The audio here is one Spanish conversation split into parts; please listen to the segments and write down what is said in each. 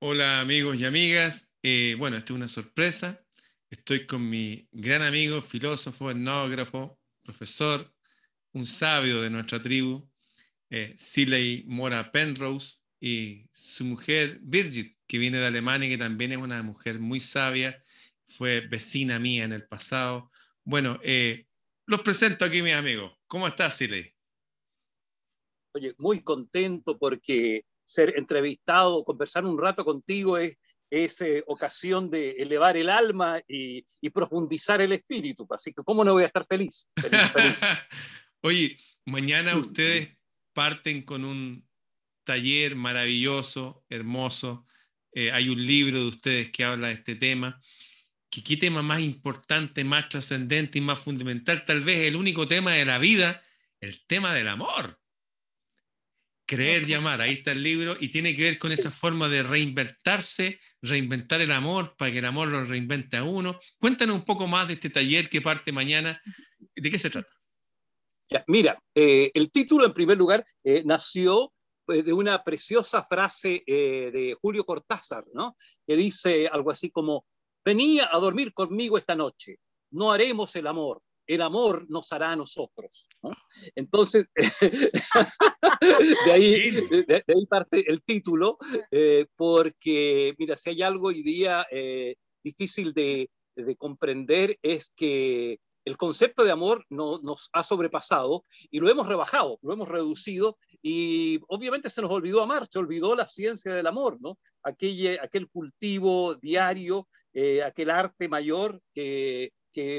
Hola amigos y amigas. Eh, bueno, esto es una sorpresa. Estoy con mi gran amigo, filósofo, etnógrafo, profesor, un sabio de nuestra tribu, eh, Siley Mora Penrose, y su mujer Birgit, que viene de Alemania y que también es una mujer muy sabia, fue vecina mía en el pasado. Bueno, eh, los presento aquí, mis amigos. ¿Cómo estás, Siley? Oye, muy contento porque ser entrevistado, conversar un rato contigo es, es eh, ocasión de elevar el alma y, profundizar el espíritu. Así que, ¿cómo no voy a estar feliz? Oye, mañana ustedes parten con un taller maravilloso, hermoso. Eh, hay un libro de ustedes que habla de este tema. ¿Qué, ¿Qué tema más importante, más trascendente y más fundamental? Tal vez el único tema de la vida, el tema del amor. Creer y amar, ahí está el libro, y tiene que ver con esa forma de reinventarse, reinventar el amor para que el amor lo reinvente a uno. Cuéntanos un poco más de este taller que parte mañana. ¿De qué se trata? mira, eh, el título en primer lugar eh, nació eh, de una preciosa frase de Julio Cortázar, ¿no? que dice algo así como, venía a dormir conmigo esta noche, no haremos el amor, el amor nos hará a nosotros. Entonces, de, ahí, de, ahí, parte el título, eh, porque, mira, si hay algo hoy día eh, difícil de, de, comprender es que el concepto de amor no, nos ha sobrepasado y lo hemos rebajado, lo hemos reducido y obviamente se nos olvidó amar, se olvidó la ciencia del amor, ¿no? Aquel, aquel cultivo diario, eh, aquel arte mayor que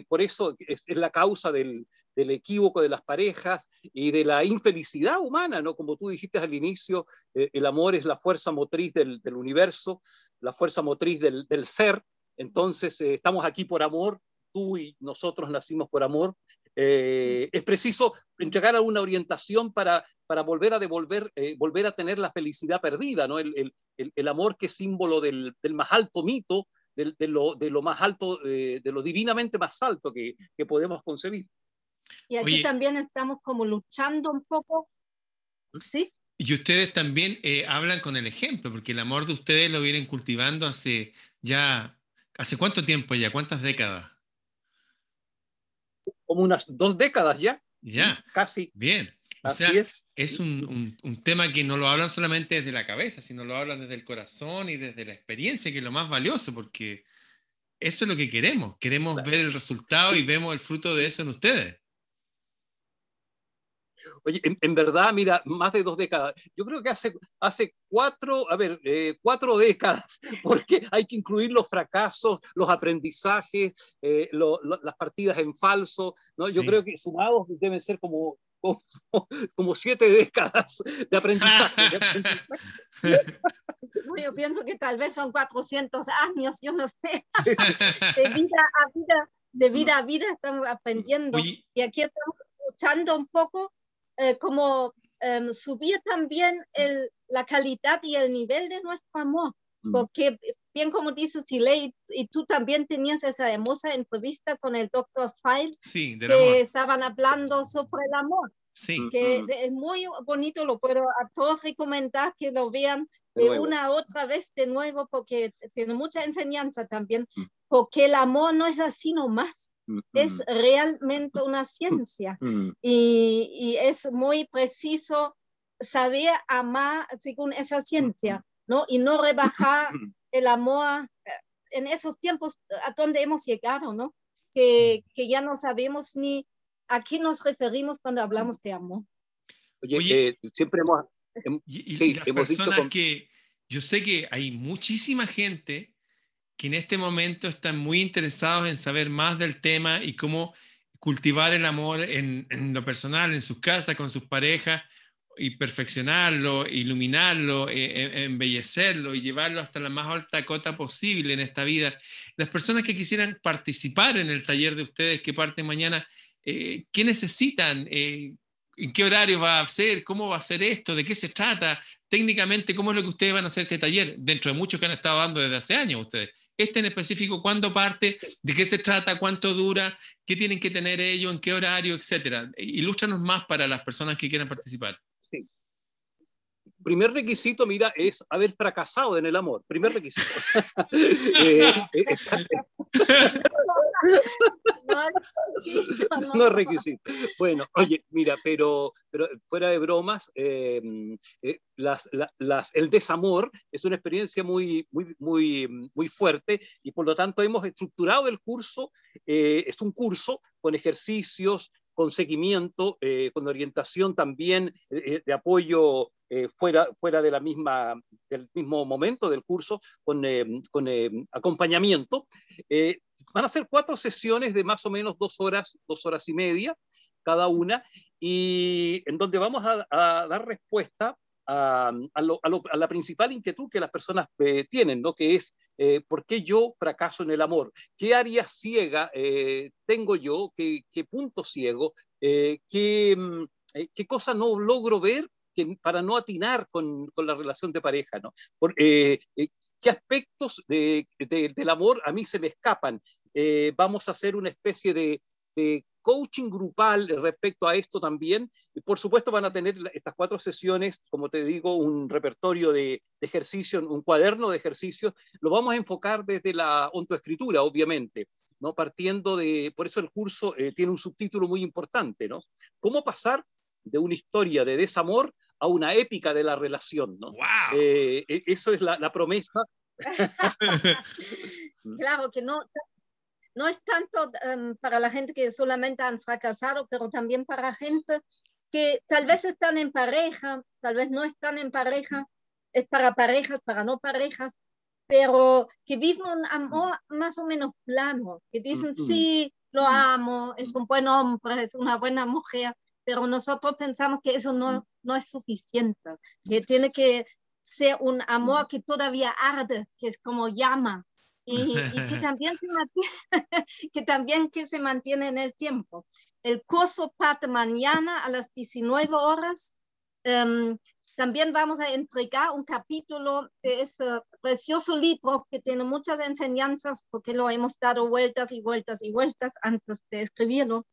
por eso es, la causa del, equívoco de las parejas y de la infelicidad humana, ¿no? Como tú dijiste al inicio, eh, el amor es la fuerza motriz del, universo, la fuerza motriz del, ser, entonces eh, estamos aquí por amor, tú y nosotros nacimos por amor. Eh, es preciso entregar alguna orientación para, para volver a devolver, volver a tener la felicidad perdida, ¿no? El, el amor que es símbolo del, del más alto mito, de, lo, de lo, más alto, eh, de lo divinamente más alto que, que podemos concebir. Y aquí también estamos como luchando un poco, ¿sí? Y ustedes también eh, hablan con el ejemplo, porque el amor de ustedes lo vienen cultivando hace ya, ¿hace cuánto tiempo ya? ¿Cuántas décadas? Como unas dos décadas ya. Ya. Casi. Bien. O sea, es, es un, un, tema que no lo hablan solamente desde la cabeza, sino lo hablan desde el corazón y desde la experiencia, que es lo más valioso, porque eso es lo que queremos. Queremos ver el resultado y vemos el fruto de eso en ustedes. Oye, en, verdad, mira, más de dos décadas. Yo creo que hace, hace cuatro, a ver, eh, cuatro décadas, porque hay que incluir los fracasos, los aprendizajes, eh, las partidas en falso. ¿no? Yo creo que sumados deben ser como como, siete décadas de aprendizaje. yo pienso que tal vez son 400 años, yo no sé. De vida a vida, de vida a vida estamos aprendiendo. Y aquí estamos luchando un poco eh, como em, subir también el, la calidad y el nivel de nuestro amor. Porque, bien como dices, Siley, y tú también tenías esa hermosa entrevista con el doctor File, que estaban hablando sobre el amor. Sí. Que es muy bonito, lo puedo a todos recomendar que lo vean de una otra vez de nuevo, porque tiene mucha enseñanza también, porque el amor no es así nomás. Es realmente una ciencia y, y es muy preciso saber amar según esa ciencia. ¿no? Y no rebajar el amor eh, en esos tiempos a donde hemos llegado, ¿no? Que, que ya no sabemos ni a qué nos referimos cuando hablamos de amor. Oye, eh, siempre hemos, sí, hemos dicho que yo sé que hay muchísima gente que en este momento están muy interesados en saber más del tema y cómo cultivar el amor en, en lo personal, en sus casas, con sus parejas, y perfeccionarlo, iluminarlo, eh, eh, embellecerlo y llevarlo hasta la más alta cota posible en esta vida. Las personas que quisieran participar en el taller de ustedes que parte mañana, eh, ¿qué necesitan? ¿En qué horario va a ser? ¿Cómo va a ser esto? ¿De qué se trata? Técnicamente, ¿cómo es lo que ustedes van a hacer este taller? Dentro de muchos que han estado dando desde hace años ustedes. Este en específico, ¿cuándo parte? ¿De qué se trata? ¿Cuánto dura? ¿Qué tienen que tener ellos? ¿En qué horario? Etcétera. Ilústranos más para las personas que quieran participar. primer requisito, mira, es haber fracasado en el amor. Primer requisito. Eh, eh, no, es requisito. Bueno, oye, mira, pero, pero fuera de bromas, eh, las, las, el desamor es una experiencia muy, muy, muy, muy fuerte y por lo tanto hemos estructurado el curso, es un curso con ejercicios, con seguimiento, con orientación también de apoyo eh, fuera, fuera de la misma, del mismo momento del curso, con, eh, con eh, acompañamiento. van a ser cuatro sesiones de más o menos dos horas, dos horas y media cada una, y en donde vamos a, dar respuesta a, a, la principal inquietud que las personas tienen, ¿no? que es ¿por qué yo fracaso en el amor? ¿Qué área ciega tengo yo? ¿Qué, qué punto ciego? ¿qué, mm, ¿Qué cosa no logro ver para no atinar con, con, la relación de pareja, ¿no? Por, eh, eh, ¿Qué aspectos de, del amor a mí se me escapan? Eh, vamos a hacer una especie de, de, coaching grupal respecto a esto también. Por supuesto van a tener estas cuatro sesiones, como te digo, un repertorio de, de ejercicios, un cuaderno de ejercicios. Lo vamos a enfocar desde la ontoescritura, obviamente. ¿no? Partiendo de, por eso el curso tiene un subtítulo muy importante, ¿no? ¿Cómo pasar de una historia de desamor a una épica de la relación, ¿no? Eh, e, eso es la, la promesa. claro que no, no es tanto um, para la gente que solamente han fracasado, pero también para gente que tal vez están en pareja, tal vez no están en pareja, es para parejas, para no parejas, pero que viven un amor más o menos plano, que dicen, sí, lo amo, es un buen hombre, es una buena mujer, pero nosotros pensamos que eso no, no es suficiente, que tiene que ser un amor que todavía arde, que es como llama, y, que, también se mantiene, que también que se mantiene en el tiempo. El curso parte mañana a las 19 horas. Em, también vamos a entregar un capítulo de ese precioso libro que tiene muchas enseñanzas porque lo hemos dado vueltas y vueltas y vueltas antes de escribirlo.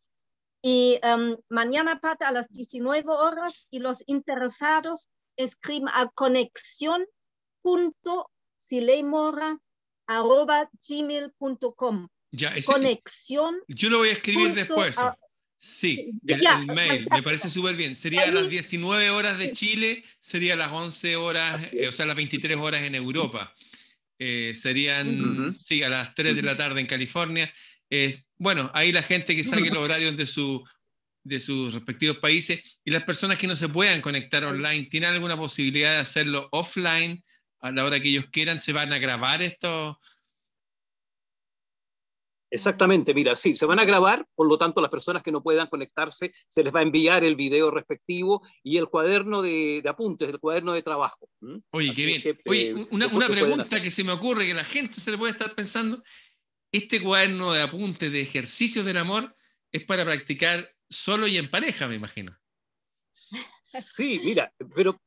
Y um, mañana parte a las 19 horas y los interesados escriben a conexión.sileimora.gmail.com. Ya, conexión. Yo lo voy a escribir después. sí, el, el, mail, me parece súper bien. Sería a las 19 horas de Chile, sería a las 11 horas, eh, o sea, las 23 horas en Europa. Eh, serían, sí, a las 3 de la tarde en California es, bueno, ahí la gente que saque los horarios de, su, de sus respectivos países y las personas que no se puedan conectar online, ¿tienen alguna posibilidad de hacerlo offline a la hora que ellos quieran? ¿Se van a grabar esto? Exactamente, mira, sí, se van a grabar, por lo tanto las personas que no puedan conectarse, se les va a enviar el video respectivo y el cuaderno de, apuntes, el cuaderno de trabajo. Oye, qué bien. Oye, eh, una, una pregunta que se me ocurre, que la gente se le puede estar pensando, este cuaderno de apuntes de ejercicios del amor es para practicar solo y en pareja, me imagino. Sí, mira, pero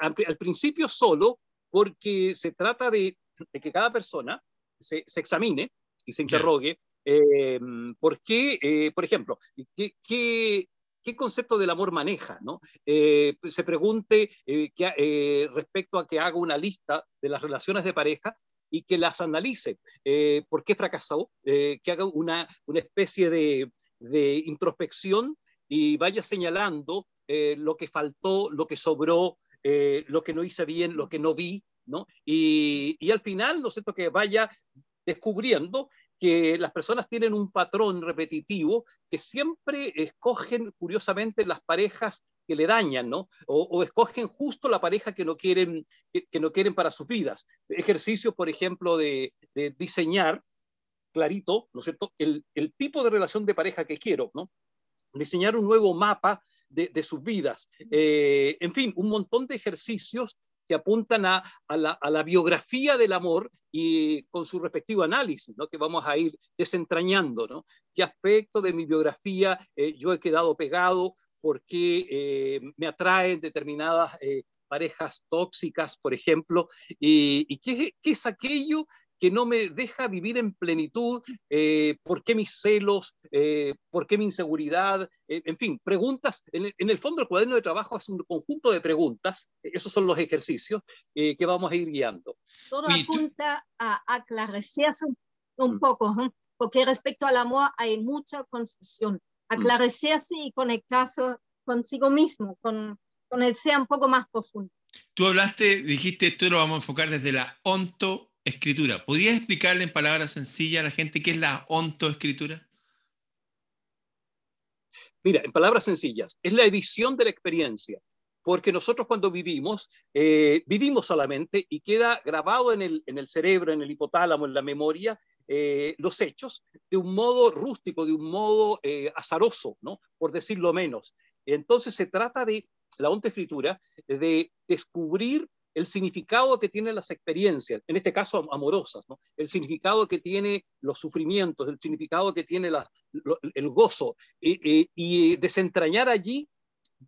al, principio solo, porque se trata de, que cada persona se, examine y se interrogue em, por qué, eh, por ejemplo, qué, qué, concepto del amor maneja, ¿no? Eh, se pregunte eh, respecto a que haga una lista de las relaciones de pareja y que las analice. Eh, ¿Por qué fracasó? Eh, que haga una, una especie de, de, introspección y vaya señalando eh, lo que faltó, lo que sobró, lo que no hice bien, lo que no vi, ¿no? Y, y al final, ¿no es cierto?, que vaya descubriendo que las personas tienen un patrón repetitivo que siempre escogen, curiosamente, las parejas que le dañan, ¿no? O, escogen justo la pareja que no quieren, que, no quieren para sus vidas. Ejercicios, por ejemplo, de, diseñar clarito, ¿no es cierto?, el, tipo de relación de pareja que quiero, ¿no? Diseñar un nuevo mapa de, sus vidas. Eh, en fin, un montón de ejercicios que apuntan a, la, biografía del amor y con su respectivo análisis, ¿no? que vamos a ir desentrañando, ¿no? qué aspecto de mi biografía eh, yo he quedado pegado, por qué eh, me atraen determinadas eh, parejas tóxicas, por ejemplo, y, qué, es aquello que no me deja vivir en plenitud, eh, por qué mis celos, eh, por qué mi inseguridad, eh, en fin, preguntas. En, el fondo el cuaderno de trabajo es un conjunto de preguntas, esos son los ejercicios que vamos a ir guiando. Todo apunta a aclararse un, mm. poco, porque respecto al amor hay mucha confusión. Mm. Aclararse y conectarse consigo mismo, con, con el ser un poco más profundo. Tú hablaste, dijiste, esto lo vamos a enfocar desde la ontoescritura. ¿Podrías explicarle en palabras sencillas a la gente qué es la ontoescritura? Mira, en palabras sencillas, es la edición de la experiencia, porque nosotros cuando vivimos, eh, vivimos solamente y queda grabado en el, en el, cerebro, en el hipotálamo, en la memoria, eh, los hechos de un modo rústico, de un modo eh, azaroso, ¿no? por decirlo menos. Entonces se trata de la onta escritura, de descubrir el significado que tienen las experiencias, en este caso amorosas, ¿no? el significado que tiene los sufrimientos, el significado que tiene el gozo, y desentrañar allí,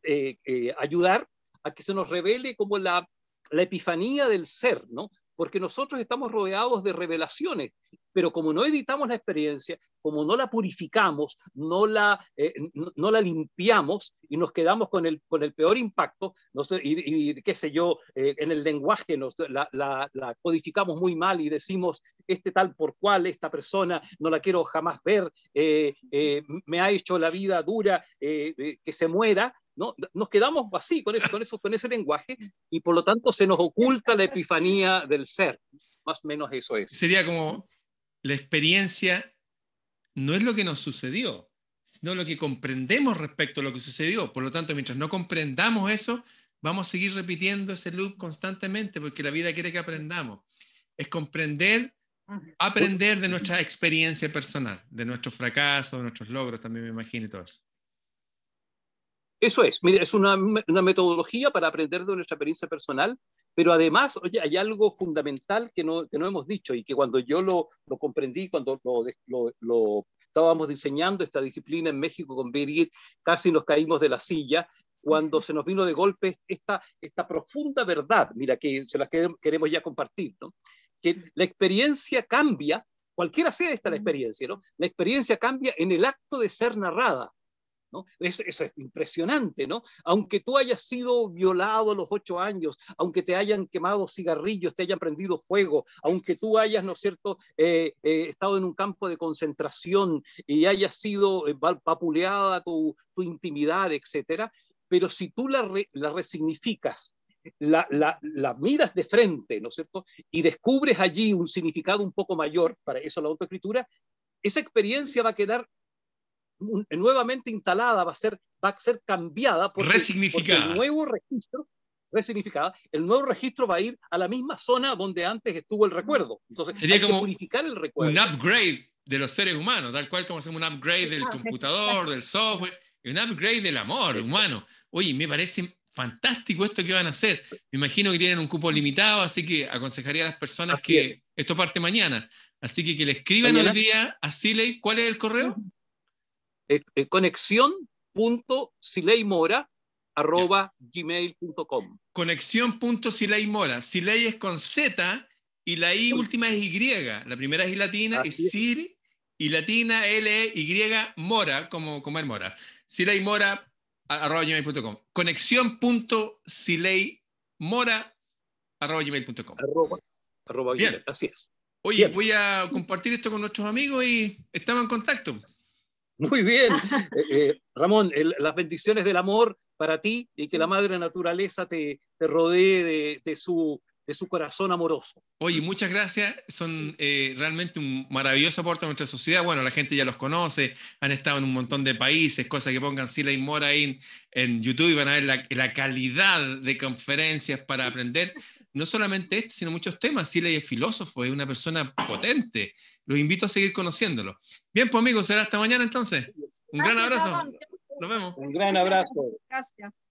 eh, eh, ayudar a que se nos revele como la, la epifanía del ser, ¿no? Porque nosotros estamos rodeados de revelaciones, pero como no editamos la experiencia, como no la purificamos, no la, eh, no, la limpiamos y nos quedamos con el, con el peor impacto, y, qué sé yo, eh, en el lenguaje nos, la, la, codificamos muy mal y decimos, este tal por cual, esta persona no la quiero jamás ver, eh, me ha hecho la vida dura, que se muera, ¿no? Nos quedamos así con eso, con eso, con ese lenguaje y por lo tanto se nos oculta la epifanía del ser. Más o menos eso es. Sería como la experiencia no es lo que nos sucedió, sino lo que comprendemos respecto a lo que sucedió. Por lo tanto, mientras no comprendamos eso, vamos a seguir repitiendo ese loop constantemente porque la vida quiere que aprendamos. Es comprender, aprender de nuestra experiencia personal, de nuestros fracasos, de nuestros logros, también me imagino y todo eso. Eso es, mira, es una, una, metodología para aprender de nuestra experiencia personal, pero además, oye, hay algo fundamental que no, que no hemos dicho y que cuando yo lo, lo comprendí, cuando lo, lo, estábamos diseñando esta disciplina en México con Birgit, casi nos caímos de la silla cuando se nos vino de golpe esta, esta profunda verdad, mira, que se la queremos ya compartir, ¿no? que la experiencia cambia, cualquiera sea esta la experiencia, ¿no? la experiencia cambia en el acto de ser narrada. Es, eso es impresionante, ¿no? Aunque tú hayas sido violado a los ocho años, aunque te hayan quemado cigarrillos, te hayan prendido fuego, aunque tú hayas, ¿no es cierto?, eh, eh, estado en un campo de concentración y hayas sido eh, vapuleada tu, intimidad, etcétera, pero si tú la, resignificas, la, la, miras de frente, ¿no es cierto? Y descubres allí un significado un poco mayor, para eso la autoescritura, esa experiencia va a quedar nuevamente instalada, va a ser, va a ser cambiada por el nuevo registro resignificada, el nuevo registro va a ir a la misma zona donde antes estuvo el recuerdo. Entonces, Sería como purificar el recuerdo. Un upgrade de los seres humanos, tal cual como hacemos un upgrade del computador, del software, un upgrade del amor humano. Oye, me parece fantástico esto que van a hacer. Me imagino que tienen un cupo limitado, así que aconsejaría a las personas que esto parte mañana. Así que que le escriban hoy día a Siley. ¿Cuál es el correo? Eh, eh, gmail.com Conexión.sileymora. Siley es con Z y la I última es Y. La primera es latina, y Sir, y latina L, Y, Mora, como comer mora. Sileymora, arroba gmail.com. Conexión.sileymora, arroba gmail.com. Arroba, Bien. Así es. Oye, voy a compartir esto con nuestros amigos y estamos en contacto. Muy bien. Eh, eh, Ramón, las bendiciones del amor para ti y que la madre naturaleza te, te rodee de, su, de su corazón amoroso. Oye, muchas gracias. Son eh, realmente un maravilloso aporte a nuestra sociedad. Bueno, la gente ya los conoce, han estado en un montón de países, cosas que pongan Sila y Mora en, en YouTube y van a ver la, la, calidad de conferencias para aprender. No solamente esto, sino muchos temas. Sila es filósofo, es una persona potente los invito a seguir conociéndolo. Bien, pues amigos, será hasta mañana entonces. Un gran abrazo. Nos vemos. Un gran abrazo. Gracias.